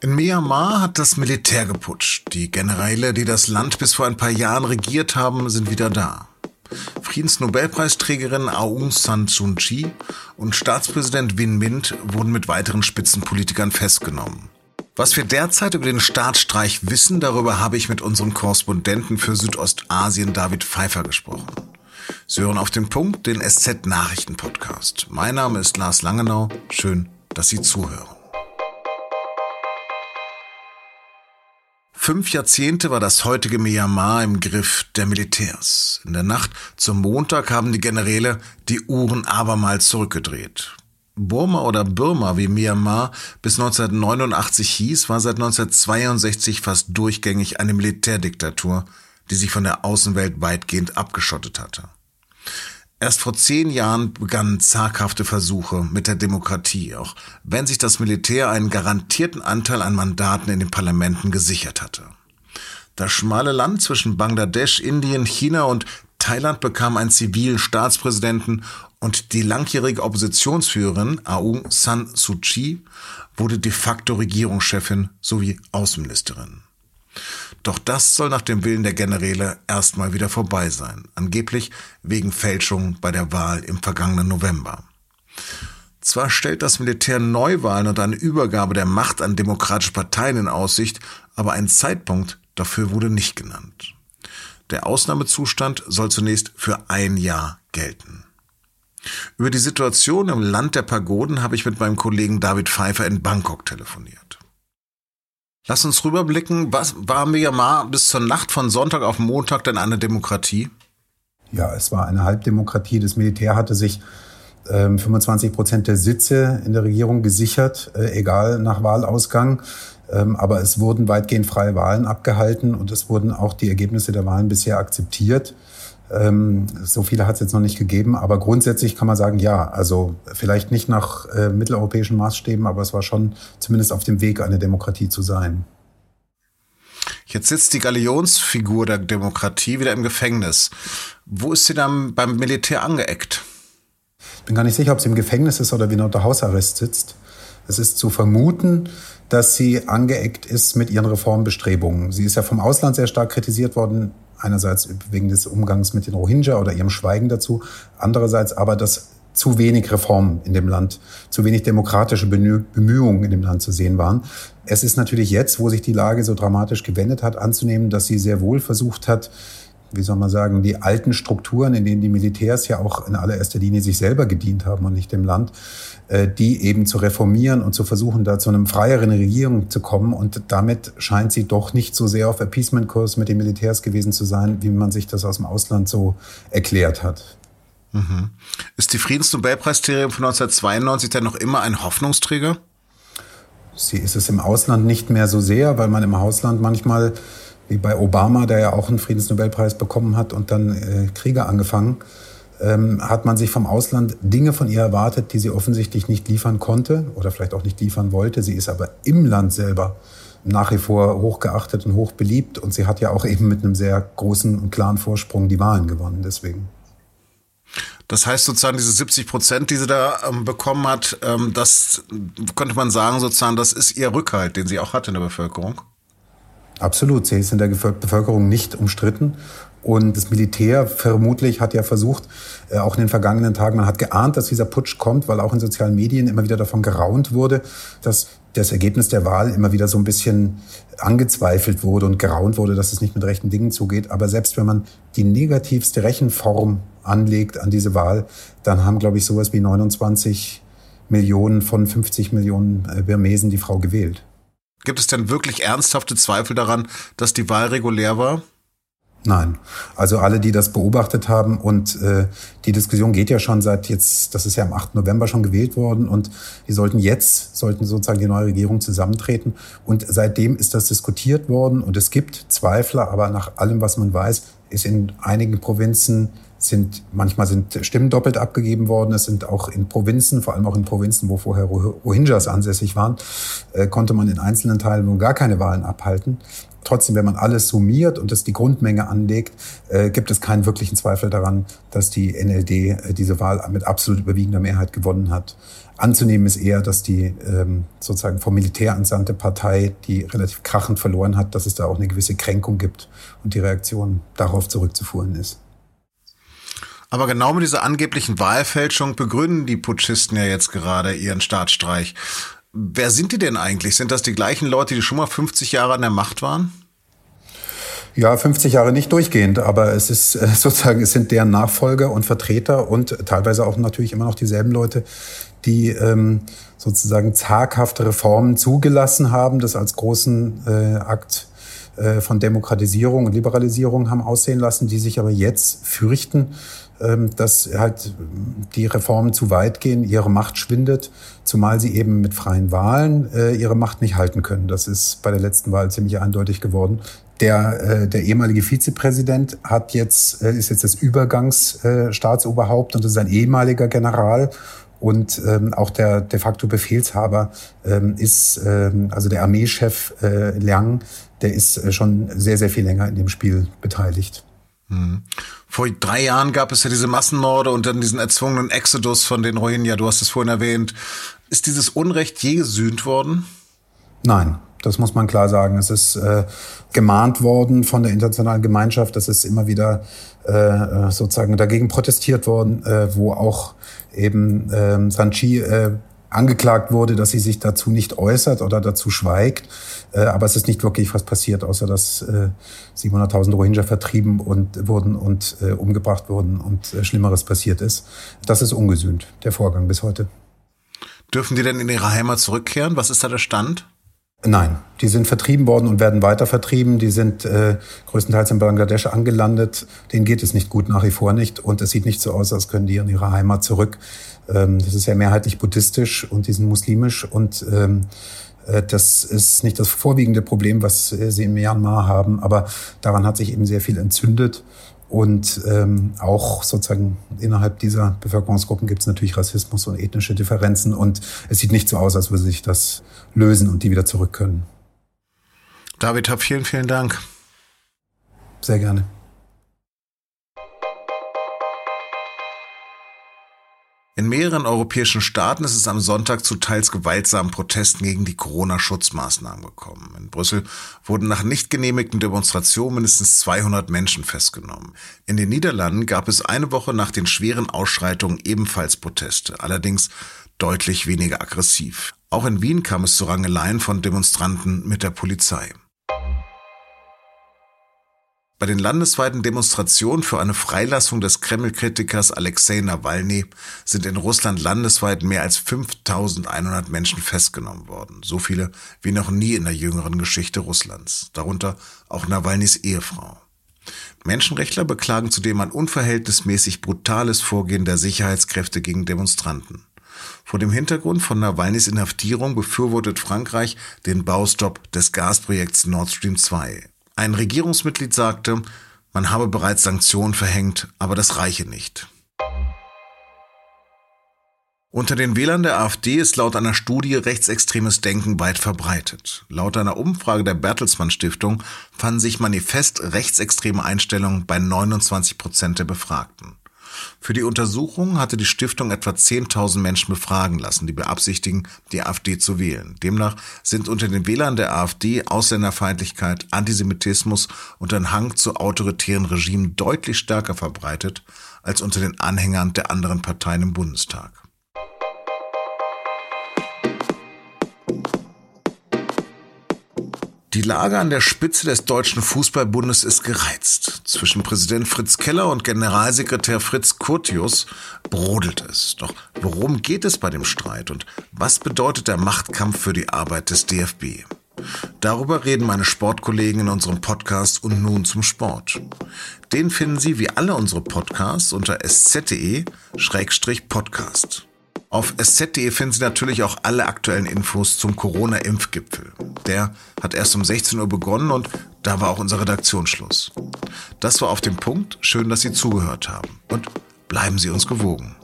In Myanmar hat das Militär geputscht. Die Generäle, die das Land bis vor ein paar Jahren regiert haben, sind wieder da. Friedensnobelpreisträgerin Aung San Suu Kyi und Staatspräsident Win Mint wurden mit weiteren Spitzenpolitikern festgenommen. Was wir derzeit über den Staatsstreich wissen, darüber habe ich mit unserem Korrespondenten für Südostasien David Pfeiffer gesprochen. Sie hören auf den Punkt den SZ Nachrichten Podcast. Mein Name ist Lars Langenau. Schön, dass Sie zuhören. Fünf Jahrzehnte war das heutige Myanmar im Griff der Militärs. In der Nacht zum Montag haben die Generäle die Uhren abermals zurückgedreht. Burma oder Burma, wie Myanmar bis 1989 hieß, war seit 1962 fast durchgängig eine Militärdiktatur, die sich von der Außenwelt weitgehend abgeschottet hatte. Erst vor zehn Jahren begannen zaghafte Versuche mit der Demokratie, auch wenn sich das Militär einen garantierten Anteil an Mandaten in den Parlamenten gesichert hatte. Das schmale Land zwischen Bangladesch, Indien, China und Thailand bekam einen zivilen Staatspräsidenten und die langjährige Oppositionsführerin Aung San Suu Kyi wurde de facto Regierungschefin sowie Außenministerin. Doch das soll nach dem Willen der Generäle erstmal wieder vorbei sein, angeblich wegen Fälschung bei der Wahl im vergangenen November. Zwar stellt das Militär Neuwahlen und eine Übergabe der Macht an demokratische Parteien in Aussicht, aber ein Zeitpunkt dafür wurde nicht genannt. Der Ausnahmezustand soll zunächst für ein Jahr gelten. Über die Situation im Land der Pagoden habe ich mit meinem Kollegen David Pfeiffer in Bangkok telefoniert. Lass uns rüberblicken. Was war Myanmar bis zur Nacht von Sonntag auf Montag denn eine Demokratie? Ja, es war eine Halbdemokratie. Das Militär hatte sich ähm, 25 Prozent der Sitze in der Regierung gesichert, äh, egal nach Wahlausgang. Ähm, aber es wurden weitgehend freie Wahlen abgehalten und es wurden auch die Ergebnisse der Wahlen bisher akzeptiert. Ähm, so viele hat es jetzt noch nicht gegeben, aber grundsätzlich kann man sagen, ja, also vielleicht nicht nach äh, mitteleuropäischen Maßstäben, aber es war schon zumindest auf dem Weg, eine Demokratie zu sein. Jetzt sitzt die Galionsfigur der Demokratie wieder im Gefängnis. Wo ist sie dann beim Militär angeeckt? Ich bin gar nicht sicher, ob sie im Gefängnis ist oder wie unter Hausarrest sitzt. Es ist zu vermuten, dass sie angeeckt ist mit ihren Reformbestrebungen. Sie ist ja vom Ausland sehr stark kritisiert worden, einerseits wegen des Umgangs mit den Rohingya oder ihrem Schweigen dazu, andererseits aber, dass zu wenig Reformen in dem Land, zu wenig demokratische Bemühungen in dem Land zu sehen waren. Es ist natürlich jetzt, wo sich die Lage so dramatisch gewendet hat, anzunehmen, dass sie sehr wohl versucht hat, wie soll man sagen, die alten Strukturen, in denen die Militärs ja auch in allererster Linie sich selber gedient haben und nicht dem Land, die eben zu reformieren und zu versuchen, da zu einem freieren Regierung zu kommen. Und damit scheint sie doch nicht so sehr auf Appeasement-Kurs mit den Militärs gewesen zu sein, wie man sich das aus dem Ausland so erklärt hat. Mhm. Ist die Friedensnobelpreisträgerin von 1992 denn noch immer ein Hoffnungsträger? Sie ist es im Ausland nicht mehr so sehr, weil man im Ausland manchmal wie bei Obama, der ja auch einen Friedensnobelpreis bekommen hat und dann äh, Kriege angefangen, ähm, hat man sich vom Ausland Dinge von ihr erwartet, die sie offensichtlich nicht liefern konnte oder vielleicht auch nicht liefern wollte. Sie ist aber im Land selber nach wie vor hochgeachtet und hoch beliebt und sie hat ja auch eben mit einem sehr großen und klaren Vorsprung die Wahlen gewonnen. Deswegen. Das heißt sozusagen diese 70 Prozent, die sie da ähm, bekommen hat, ähm, das könnte man sagen sozusagen, das ist ihr Rückhalt, den sie auch hat in der Bevölkerung. Absolut. Sie ist in der Bevölkerung nicht umstritten. Und das Militär vermutlich hat ja versucht, äh, auch in den vergangenen Tagen, man hat geahnt, dass dieser Putsch kommt, weil auch in sozialen Medien immer wieder davon geraunt wurde, dass das Ergebnis der Wahl immer wieder so ein bisschen angezweifelt wurde und geraunt wurde, dass es nicht mit rechten Dingen zugeht. Aber selbst wenn man die negativste Rechenform anlegt an diese Wahl, dann haben, glaube ich, sowas wie 29 Millionen von 50 Millionen äh, Birmesen die Frau gewählt. Gibt es denn wirklich ernsthafte Zweifel daran, dass die Wahl regulär war? Nein. Also alle, die das beobachtet haben und äh, die Diskussion geht ja schon seit jetzt, das ist ja am 8. November schon gewählt worden und die sollten jetzt, sollten sozusagen die neue Regierung zusammentreten und seitdem ist das diskutiert worden und es gibt Zweifler, aber nach allem, was man weiß, ist in einigen Provinzen sind, manchmal sind Stimmen doppelt abgegeben worden. Es sind auch in Provinzen, vor allem auch in Provinzen, wo vorher Rohingyas ansässig waren, äh, konnte man in einzelnen Teilen nun gar keine Wahlen abhalten. Trotzdem, wenn man alles summiert und es die Grundmenge anlegt, äh, gibt es keinen wirklichen Zweifel daran, dass die NLD äh, diese Wahl mit absolut überwiegender Mehrheit gewonnen hat. Anzunehmen ist eher, dass die ähm, sozusagen vom Militär entsandte Partei, die relativ krachend verloren hat, dass es da auch eine gewisse Kränkung gibt und die Reaktion darauf zurückzuführen ist. Aber genau mit dieser angeblichen Wahlfälschung begründen die Putschisten ja jetzt gerade ihren Staatsstreich. Wer sind die denn eigentlich? Sind das die gleichen Leute, die schon mal 50 Jahre an der Macht waren? Ja, 50 Jahre nicht durchgehend, aber es ist äh, sozusagen, es sind deren Nachfolger und Vertreter und teilweise auch natürlich immer noch dieselben Leute, die ähm, sozusagen zaghafte Reformen zugelassen haben, das als großen äh, Akt von Demokratisierung und Liberalisierung haben aussehen lassen, die sich aber jetzt fürchten, ähm, dass halt die Reformen zu weit gehen, ihre Macht schwindet, zumal sie eben mit freien Wahlen äh, ihre Macht nicht halten können. Das ist bei der letzten Wahl ziemlich eindeutig geworden. Der, äh, der ehemalige Vizepräsident hat jetzt, äh, ist jetzt das Übergangsstaatsoberhaupt und ist ein ehemaliger General. Und ähm, auch der de facto Befehlshaber ähm, ist, ähm, also der Armeechef äh, Liang, der ist äh, schon sehr, sehr viel länger in dem Spiel beteiligt. Hm. Vor drei Jahren gab es ja diese Massenmorde und dann diesen erzwungenen Exodus von den Rohingya, du hast es vorhin erwähnt. Ist dieses Unrecht je gesühnt worden? Nein, das muss man klar sagen. Es ist äh, gemahnt worden von der internationalen Gemeinschaft. Es ist immer wieder äh, sozusagen dagegen protestiert worden, äh, wo auch eben äh, Sanchi äh, angeklagt wurde, dass sie sich dazu nicht äußert oder dazu schweigt. Äh, aber es ist nicht wirklich was passiert, außer dass äh, 700.000 Rohingya vertrieben und wurden und äh, umgebracht wurden und äh, Schlimmeres passiert ist. Das ist ungesühnt, der Vorgang bis heute. Dürfen die denn in ihre Heimat zurückkehren? Was ist da der Stand? Nein, die sind vertrieben worden und werden weiter vertrieben. Die sind äh, größtenteils in Bangladesch angelandet. Denen geht es nicht gut, nach wie vor nicht. Und es sieht nicht so aus, als können die in ihre Heimat zurück. Ähm, das ist ja mehrheitlich buddhistisch und die sind muslimisch. Und ähm, äh, das ist nicht das vorwiegende Problem, was äh, sie in Myanmar haben. Aber daran hat sich eben sehr viel entzündet. Und ähm, auch sozusagen innerhalb dieser Bevölkerungsgruppen gibt es natürlich Rassismus und ethnische Differenzen. Und es sieht nicht so aus, als würde sich das lösen und die wieder zurück können. David, hab vielen, vielen Dank. Sehr gerne. In mehreren europäischen Staaten ist es am Sonntag zu teils gewaltsamen Protesten gegen die Corona-Schutzmaßnahmen gekommen. In Brüssel wurden nach nicht genehmigten Demonstrationen mindestens 200 Menschen festgenommen. In den Niederlanden gab es eine Woche nach den schweren Ausschreitungen ebenfalls Proteste, allerdings deutlich weniger aggressiv. Auch in Wien kam es zu Rangeleien von Demonstranten mit der Polizei. Bei den landesweiten Demonstrationen für eine Freilassung des Kreml-Kritikers Alexei Nawalny sind in Russland landesweit mehr als 5100 Menschen festgenommen worden. So viele wie noch nie in der jüngeren Geschichte Russlands. Darunter auch Nawalnys Ehefrau. Menschenrechtler beklagen zudem ein unverhältnismäßig brutales Vorgehen der Sicherheitskräfte gegen Demonstranten. Vor dem Hintergrund von Nawalnys Inhaftierung befürwortet Frankreich den Baustopp des Gasprojekts Nord Stream 2. Ein Regierungsmitglied sagte, man habe bereits Sanktionen verhängt, aber das reiche nicht. Unter den Wählern der AfD ist laut einer Studie rechtsextremes Denken weit verbreitet. Laut einer Umfrage der Bertelsmann Stiftung fanden sich manifest rechtsextreme Einstellungen bei 29 Prozent der Befragten. Für die Untersuchung hatte die Stiftung etwa 10.000 Menschen befragen lassen, die beabsichtigen, die AfD zu wählen. Demnach sind unter den Wählern der AfD Ausländerfeindlichkeit, Antisemitismus und ein Hang zu autoritären Regimen deutlich stärker verbreitet als unter den Anhängern der anderen Parteien im Bundestag. Die Lage an der Spitze des Deutschen Fußballbundes ist gereizt. Zwischen Präsident Fritz Keller und Generalsekretär Fritz Curtius brodelt es. Doch worum geht es bei dem Streit und was bedeutet der Machtkampf für die Arbeit des DFB? Darüber reden meine Sportkollegen in unserem Podcast und nun zum Sport. Den finden Sie wie alle unsere Podcasts unter sz.de-podcast. Auf sz.de finden Sie natürlich auch alle aktuellen Infos zum Corona-Impfgipfel. Der hat erst um 16 Uhr begonnen und da war auch unser Redaktionsschluss. Das war auf dem Punkt. Schön, dass Sie zugehört haben. Und bleiben Sie uns gewogen.